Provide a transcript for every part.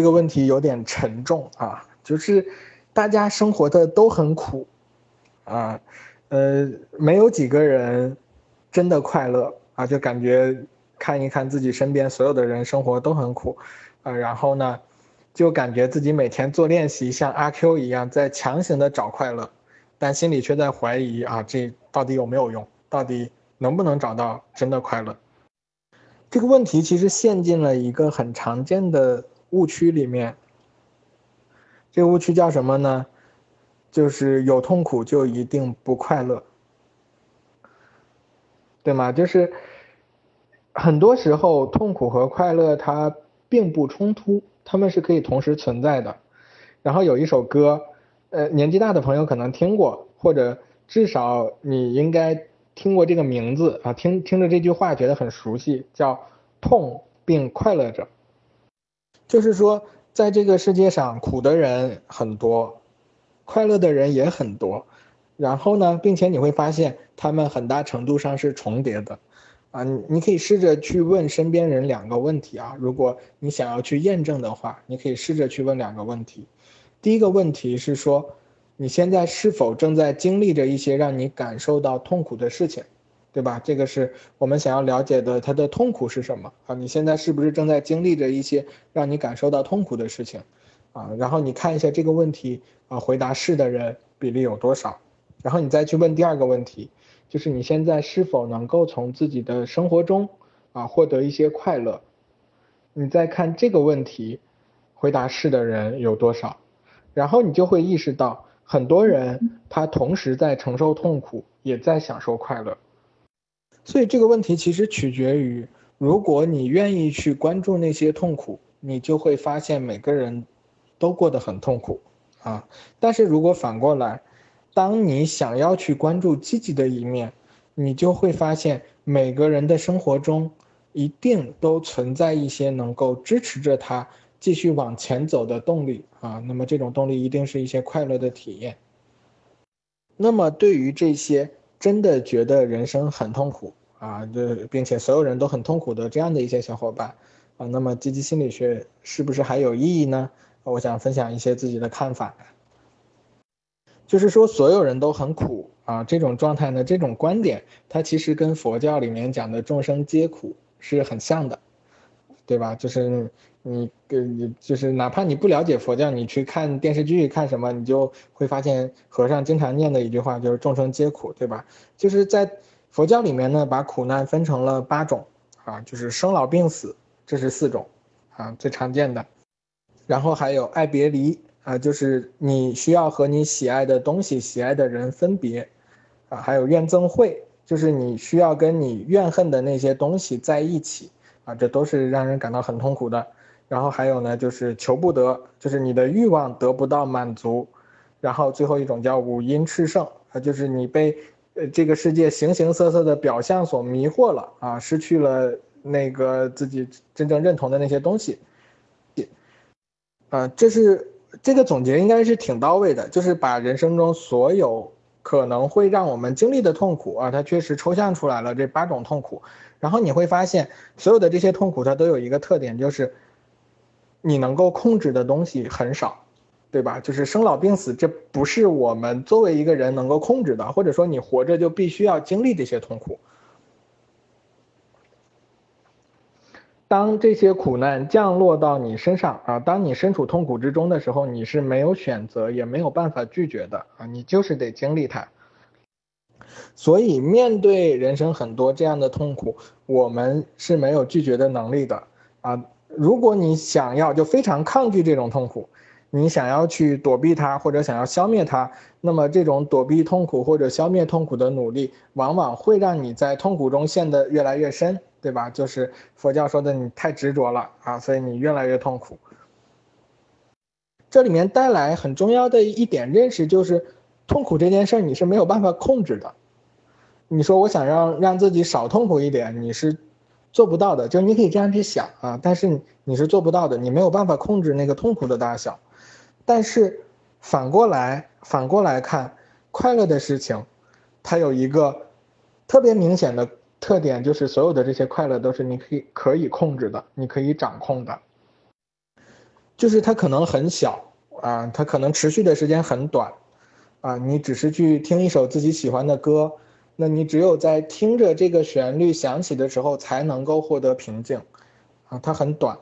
这个问题有点沉重啊，就是大家生活的都很苦，啊，呃，没有几个人真的快乐啊，就感觉看一看自己身边所有的人生活都很苦，啊，然后呢，就感觉自己每天做练习，像阿 Q 一样在强行的找快乐，但心里却在怀疑啊，这到底有没有用？到底能不能找到真的快乐？这个问题其实陷进了一个很常见的。误区里面，这个误区叫什么呢？就是有痛苦就一定不快乐，对吗？就是很多时候痛苦和快乐它并不冲突，他们是可以同时存在的。然后有一首歌，呃，年纪大的朋友可能听过，或者至少你应该听过这个名字啊，听听着这句话觉得很熟悉，叫“痛并快乐着”。就是说，在这个世界上，苦的人很多，快乐的人也很多。然后呢，并且你会发现，他们很大程度上是重叠的。啊，你可以试着去问身边人两个问题啊。如果你想要去验证的话，你可以试着去问两个问题。第一个问题是说，你现在是否正在经历着一些让你感受到痛苦的事情？对吧？这个是我们想要了解的，他的痛苦是什么啊？你现在是不是正在经历着一些让你感受到痛苦的事情啊？然后你看一下这个问题啊，回答是的人比例有多少？然后你再去问第二个问题，就是你现在是否能够从自己的生活中啊获得一些快乐？你再看这个问题，回答是的人有多少？然后你就会意识到，很多人他同时在承受痛苦，也在享受快乐。所以这个问题其实取决于，如果你愿意去关注那些痛苦，你就会发现每个人都过得很痛苦啊。但是如果反过来，当你想要去关注积极的一面，你就会发现每个人的生活中一定都存在一些能够支持着他继续往前走的动力啊。那么这种动力一定是一些快乐的体验。那么对于这些真的觉得人生很痛苦。啊，这并且所有人都很痛苦的这样的一些小伙伴，啊，那么积极心理学是不是还有意义呢？我想分享一些自己的看法，就是说所有人都很苦啊，这种状态呢，这种观点，它其实跟佛教里面讲的众生皆苦是很像的，对吧？就是你跟你就是哪怕你不了解佛教，你去看电视剧看什么，你就会发现和尚经常念的一句话就是众生皆苦，对吧？就是在。佛教里面呢，把苦难分成了八种，啊，就是生老病死，这是四种，啊，最常见的。然后还有爱别离，啊，就是你需要和你喜爱的东西、喜爱的人分别，啊，还有怨憎会，就是你需要跟你怨恨的那些东西在一起，啊，这都是让人感到很痛苦的。然后还有呢，就是求不得，就是你的欲望得不到满足。然后最后一种叫五阴炽盛，啊，就是你被。呃，这个世界形形色色的表象所迷惑了啊，失去了那个自己真正认同的那些东西。啊，这是这个总结应该是挺到位的，就是把人生中所有可能会让我们经历的痛苦啊，它确实抽象出来了这八种痛苦。然后你会发现，所有的这些痛苦它都有一个特点，就是你能够控制的东西很少。对吧？就是生老病死，这不是我们作为一个人能够控制的，或者说你活着就必须要经历这些痛苦。当这些苦难降落到你身上啊，当你身处痛苦之中的时候，你是没有选择，也没有办法拒绝的啊，你就是得经历它。所以面对人生很多这样的痛苦，我们是没有拒绝的能力的啊。如果你想要，就非常抗拒这种痛苦。你想要去躲避它，或者想要消灭它，那么这种躲避痛苦或者消灭痛苦的努力，往往会让你在痛苦中陷得越来越深，对吧？就是佛教说的，你太执着了啊，所以你越来越痛苦。这里面带来很重要的一点认识就是，痛苦这件事儿你是没有办法控制的。你说我想让让自己少痛苦一点，你是。做不到的，就你可以这样去想啊，但是你是做不到的，你没有办法控制那个痛苦的大小。但是反过来，反过来看，快乐的事情，它有一个特别明显的特点，就是所有的这些快乐都是你可以可以控制的，你可以掌控的。就是它可能很小啊，它可能持续的时间很短啊，你只是去听一首自己喜欢的歌，那你只有在听着这个旋律响起的时候才能够获得平静啊，它很短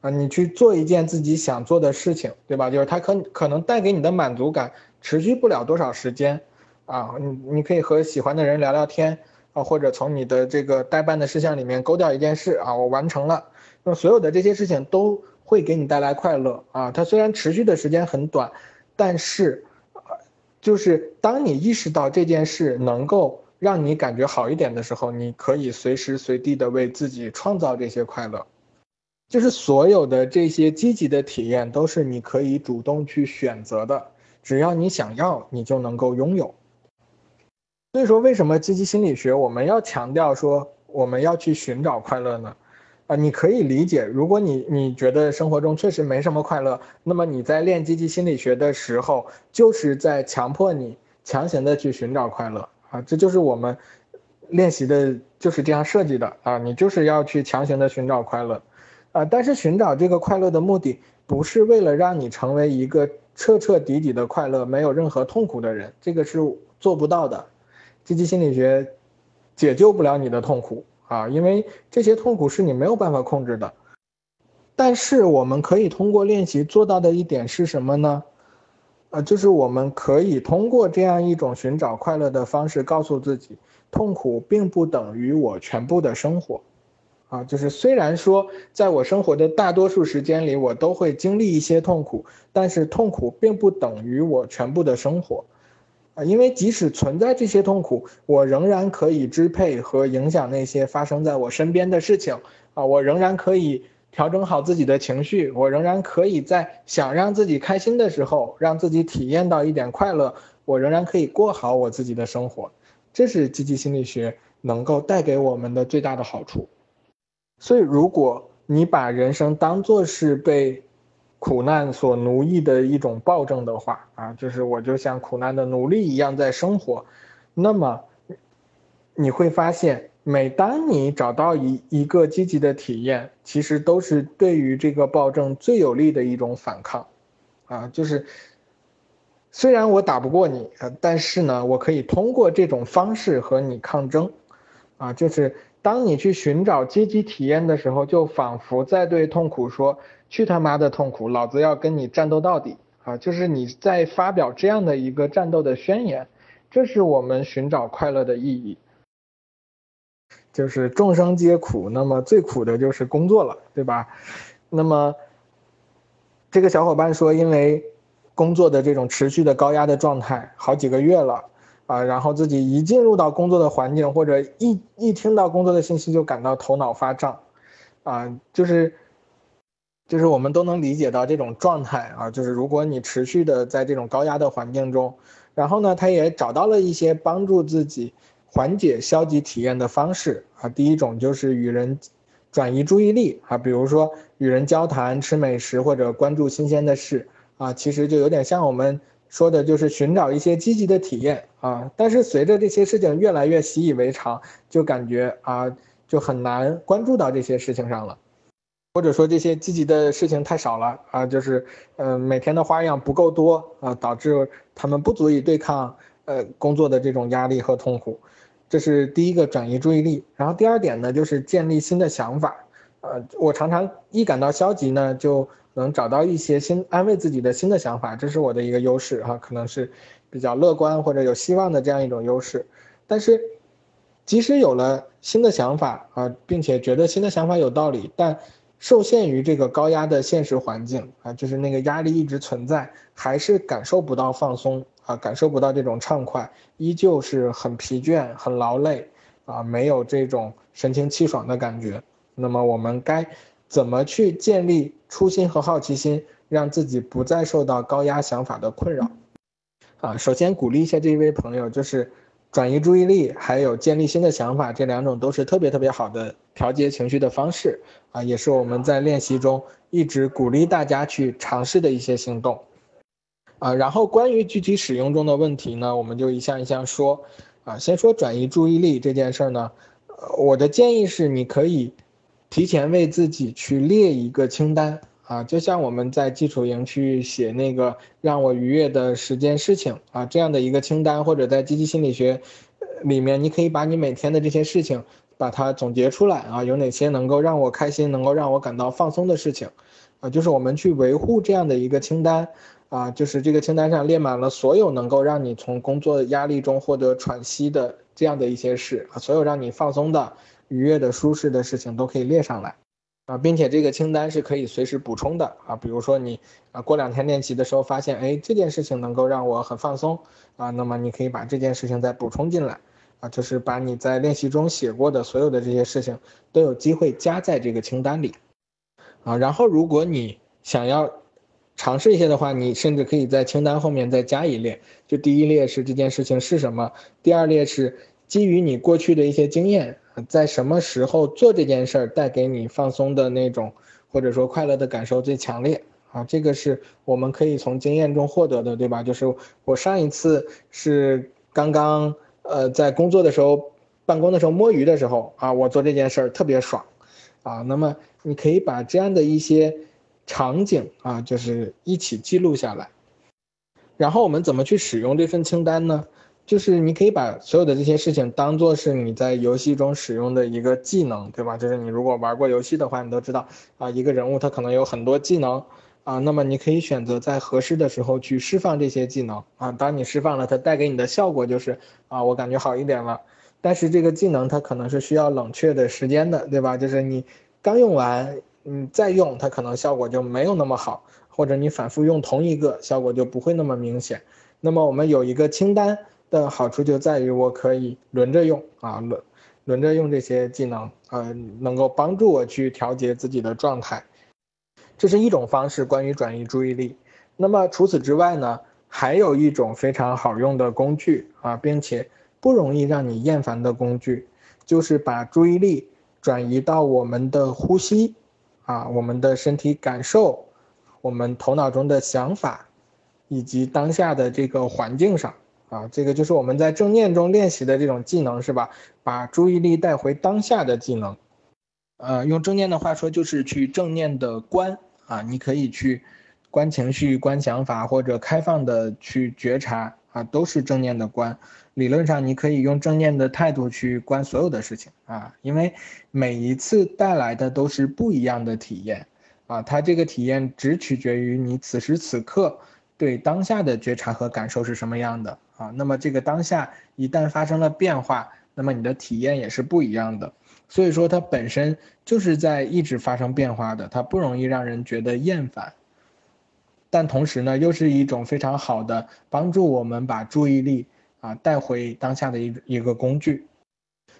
啊，你去做一件自己想做的事情，对吧？就是它可可能带给你的满足感持续不了多少时间啊，你你可以和喜欢的人聊聊天啊，或者从你的这个待办的事项里面勾掉一件事啊，我完成了，那所有的这些事情都。会给你带来快乐啊！它虽然持续的时间很短，但是，就是当你意识到这件事能够让你感觉好一点的时候，你可以随时随地的为自己创造这些快乐。就是所有的这些积极的体验都是你可以主动去选择的，只要你想要，你就能够拥有。所以说，为什么积极心理学我们要强调说我们要去寻找快乐呢？啊，你可以理解，如果你你觉得生活中确实没什么快乐，那么你在练积极心理学的时候，就是在强迫你强行的去寻找快乐啊，这就是我们练习的就是这样设计的啊，你就是要去强行的寻找快乐，啊，但是寻找这个快乐的目的不是为了让你成为一个彻彻底底的快乐，没有任何痛苦的人，这个是做不到的，积极心理学解救不了你的痛苦。啊，因为这些痛苦是你没有办法控制的，但是我们可以通过练习做到的一点是什么呢？呃，就是我们可以通过这样一种寻找快乐的方式，告诉自己，痛苦并不等于我全部的生活。啊，就是虽然说在我生活的大多数时间里，我都会经历一些痛苦，但是痛苦并不等于我全部的生活。啊，因为即使存在这些痛苦，我仍然可以支配和影响那些发生在我身边的事情。啊，我仍然可以调整好自己的情绪，我仍然可以在想让自己开心的时候，让自己体验到一点快乐。我仍然可以过好我自己的生活，这是积极心理学能够带给我们的最大的好处。所以，如果你把人生当作是被苦难所奴役的一种暴政的话啊，就是我就像苦难的奴隶一样在生活，那么你会发现，每当你找到一一个积极的体验，其实都是对于这个暴政最有利的一种反抗，啊，就是虽然我打不过你，呃，但是呢，我可以通过这种方式和你抗争，啊，就是当你去寻找积极体验的时候，就仿佛在对痛苦说。去他妈的痛苦，老子要跟你战斗到底啊！就是你在发表这样的一个战斗的宣言，这是我们寻找快乐的意义。就是众生皆苦，那么最苦的就是工作了，对吧？那么这个小伙伴说，因为工作的这种持续的高压的状态，好几个月了啊，然后自己一进入到工作的环境，或者一一听到工作的信息，就感到头脑发胀啊，就是。就是我们都能理解到这种状态啊，就是如果你持续的在这种高压的环境中，然后呢，他也找到了一些帮助自己缓解消极体验的方式啊。第一种就是与人转移注意力啊，比如说与人交谈、吃美食或者关注新鲜的事啊，其实就有点像我们说的，就是寻找一些积极的体验啊。但是随着这些事情越来越习以为常，就感觉啊，就很难关注到这些事情上了。或者说这些积极的事情太少了啊，就是嗯每天的花样不够多啊，导致他们不足以对抗呃工作的这种压力和痛苦，这是第一个转移注意力。然后第二点呢，就是建立新的想法。呃，我常常一感到消极呢，就能找到一些新安慰自己的新的想法，这是我的一个优势哈，可能是比较乐观或者有希望的这样一种优势。但是即使有了新的想法啊，并且觉得新的想法有道理，但受限于这个高压的现实环境啊，就是那个压力一直存在，还是感受不到放松啊，感受不到这种畅快，依旧是很疲倦、很劳累啊，没有这种神清气爽的感觉。那么我们该怎么去建立初心和好奇心，让自己不再受到高压想法的困扰？啊，首先鼓励一下这一位朋友，就是。转移注意力，还有建立新的想法，这两种都是特别特别好的调节情绪的方式啊，也是我们在练习中一直鼓励大家去尝试的一些行动啊。然后关于具体使用中的问题呢，我们就一项一项说啊。先说转移注意力这件事儿呢，我的建议是你可以提前为自己去列一个清单啊，就像我们在基础营去写那个让我愉悦的十件事情啊这样的一个清单，或者在积极心理学里面，你可以把你每天的这些事情把它总结出来啊，有哪些能够让我开心、能够让我感到放松的事情啊，就是我们去维护这样的一个清单啊，就是这个清单上列满了所有能够让你从工作压力中获得喘息的这样的一些事啊，所有让你放松的。愉悦的、舒适的事情都可以列上来，啊，并且这个清单是可以随时补充的啊。比如说你啊，过两天练习的时候发现，哎，这件事情能够让我很放松啊，那么你可以把这件事情再补充进来啊，就是把你在练习中写过的所有的这些事情都有机会加在这个清单里啊。然后如果你想要尝试一些的话，你甚至可以在清单后面再加一列，就第一列是这件事情是什么，第二列是基于你过去的一些经验。在什么时候做这件事儿带给你放松的那种，或者说快乐的感受最强烈啊？这个是我们可以从经验中获得的，对吧？就是我上一次是刚刚呃在工作的时候，办公的时候摸鱼的时候啊，我做这件事儿特别爽啊。那么你可以把这样的一些场景啊，就是一起记录下来。然后我们怎么去使用这份清单呢？就是你可以把所有的这些事情当做是你在游戏中使用的一个技能，对吧？就是你如果玩过游戏的话，你都知道啊，一个人物他可能有很多技能啊，那么你可以选择在合适的时候去释放这些技能啊。当你释放了，它带给你的效果就是啊，我感觉好一点了。但是这个技能它可能是需要冷却的时间的，对吧？就是你刚用完，你再用它可能效果就没有那么好，或者你反复用同一个，效果就不会那么明显。那么我们有一个清单。的好处就在于我可以轮着用啊，轮轮着用这些技能，呃，能够帮助我去调节自己的状态，这是一种方式。关于转移注意力，那么除此之外呢，还有一种非常好用的工具啊，并且不容易让你厌烦的工具，就是把注意力转移到我们的呼吸啊，我们的身体感受，我们头脑中的想法，以及当下的这个环境上。啊，这个就是我们在正念中练习的这种技能，是吧？把注意力带回当下的技能。呃，用正念的话说，就是去正念的观啊，你可以去观情绪、观想法，或者开放的去觉察啊，都是正念的观。理论上，你可以用正念的态度去观所有的事情啊，因为每一次带来的都是不一样的体验啊，它这个体验只取决于你此时此刻对当下的觉察和感受是什么样的。啊，那么这个当下一旦发生了变化，那么你的体验也是不一样的。所以说它本身就是在一直发生变化的，它不容易让人觉得厌烦。但同时呢，又是一种非常好的帮助我们把注意力啊带回当下的一一个工具。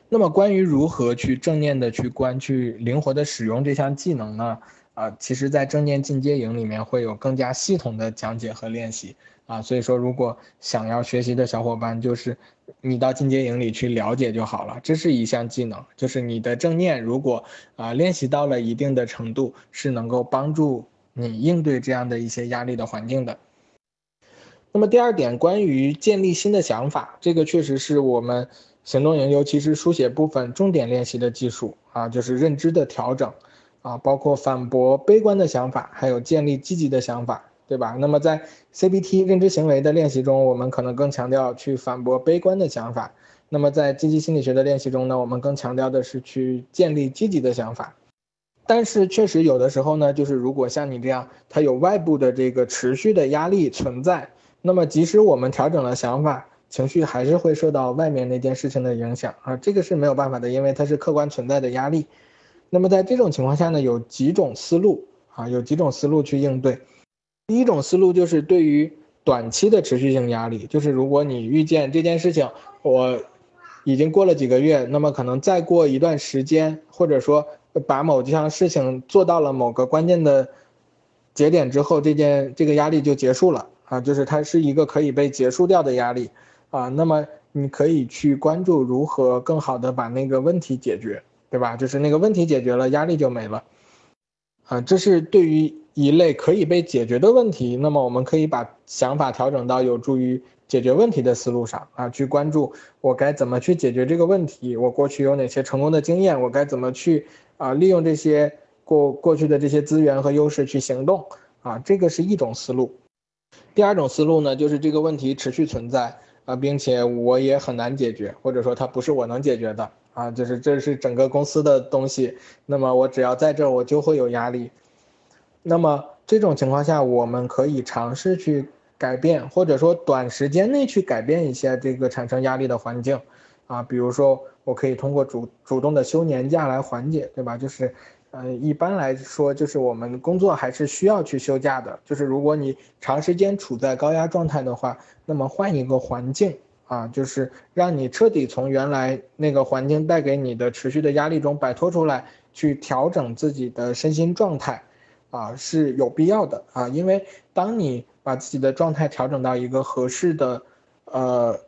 那么关于如何去正念的去观，去灵活的使用这项技能呢？啊，其实，在正念进阶营里面会有更加系统的讲解和练习。啊，所以说，如果想要学习的小伙伴，就是你到进阶营里去了解就好了。这是一项技能，就是你的正念，如果啊练习到了一定的程度，是能够帮助你应对这样的一些压力的环境的。那么第二点，关于建立新的想法，这个确实是我们行动营，尤其是书写部分重点练习的技术啊，就是认知的调整啊，包括反驳悲观的想法，还有建立积极的想法。对吧？那么在 CBT 认知行为的练习中，我们可能更强调去反驳悲观的想法；那么在积极心理学的练习中呢，我们更强调的是去建立积极的想法。但是确实有的时候呢，就是如果像你这样，它有外部的这个持续的压力存在，那么即使我们调整了想法，情绪还是会受到外面那件事情的影响啊，这个是没有办法的，因为它是客观存在的压力。那么在这种情况下呢，有几种思路啊，有几种思路去应对。第一种思路就是对于短期的持续性压力，就是如果你遇见这件事情，我已经过了几个月，那么可能再过一段时间，或者说把某项事情做到了某个关键的节点之后，这件这个压力就结束了啊，就是它是一个可以被结束掉的压力啊，那么你可以去关注如何更好的把那个问题解决，对吧？就是那个问题解决了，压力就没了啊，这是对于。一类可以被解决的问题，那么我们可以把想法调整到有助于解决问题的思路上啊，去关注我该怎么去解决这个问题，我过去有哪些成功的经验，我该怎么去啊利用这些过过去的这些资源和优势去行动啊，这个是一种思路。第二种思路呢，就是这个问题持续存在啊，并且我也很难解决，或者说它不是我能解决的啊，就是这是整个公司的东西，那么我只要在这儿，我就会有压力。那么这种情况下，我们可以尝试去改变，或者说短时间内去改变一些这个产生压力的环境啊，比如说我可以通过主主动的休年假来缓解，对吧？就是。呃，一般来说，就是我们工作还是需要去休假的。就是如果你长时间处在高压状态的话，那么换一个环境啊，就是让你彻底从原来那个环境带给你的持续的压力中摆脱出来，去调整自己的身心状态，啊是有必要的啊。因为当你把自己的状态调整到一个合适的呃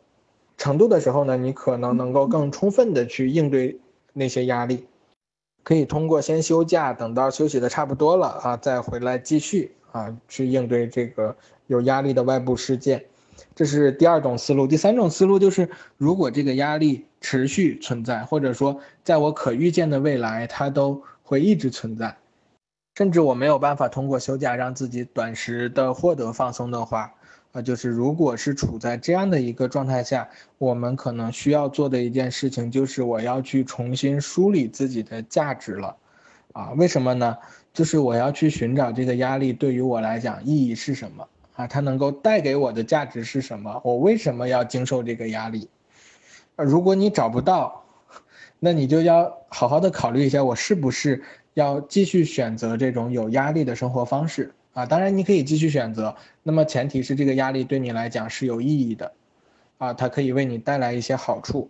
程度的时候呢，你可能能够更充分的去应对那些压力。可以通过先休假，等到休息的差不多了啊，再回来继续啊，去应对这个有压力的外部事件，这是第二种思路。第三种思路就是，如果这个压力持续存在，或者说在我可预见的未来，它都会一直存在，甚至我没有办法通过休假让自己短时的获得放松的话。啊，就是如果是处在这样的一个状态下，我们可能需要做的一件事情就是我要去重新梳理自己的价值了，啊，为什么呢？就是我要去寻找这个压力对于我来讲意义是什么啊？它能够带给我的价值是什么？我为什么要经受这个压力？如果你找不到，那你就要好好的考虑一下，我是不是要继续选择这种有压力的生活方式。啊，当然你可以继续选择，那么前提是这个压力对你来讲是有意义的，啊，它可以为你带来一些好处。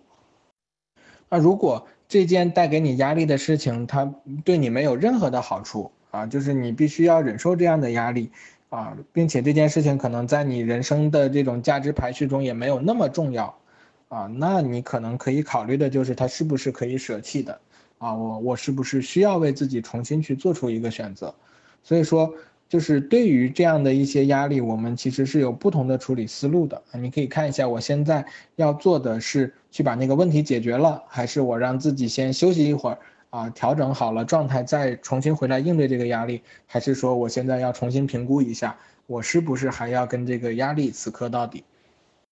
那如果这件带给你压力的事情，它对你没有任何的好处，啊，就是你必须要忍受这样的压力，啊，并且这件事情可能在你人生的这种价值排序中也没有那么重要，啊，那你可能可以考虑的就是它是不是可以舍弃的，啊，我我是不是需要为自己重新去做出一个选择，所以说。就是对于这样的一些压力，我们其实是有不同的处理思路的。你可以看一下，我现在要做的是去把那个问题解决了，还是我让自己先休息一会儿啊，调整好了状态再重新回来应对这个压力，还是说我现在要重新评估一下，我是不是还要跟这个压力死磕到底？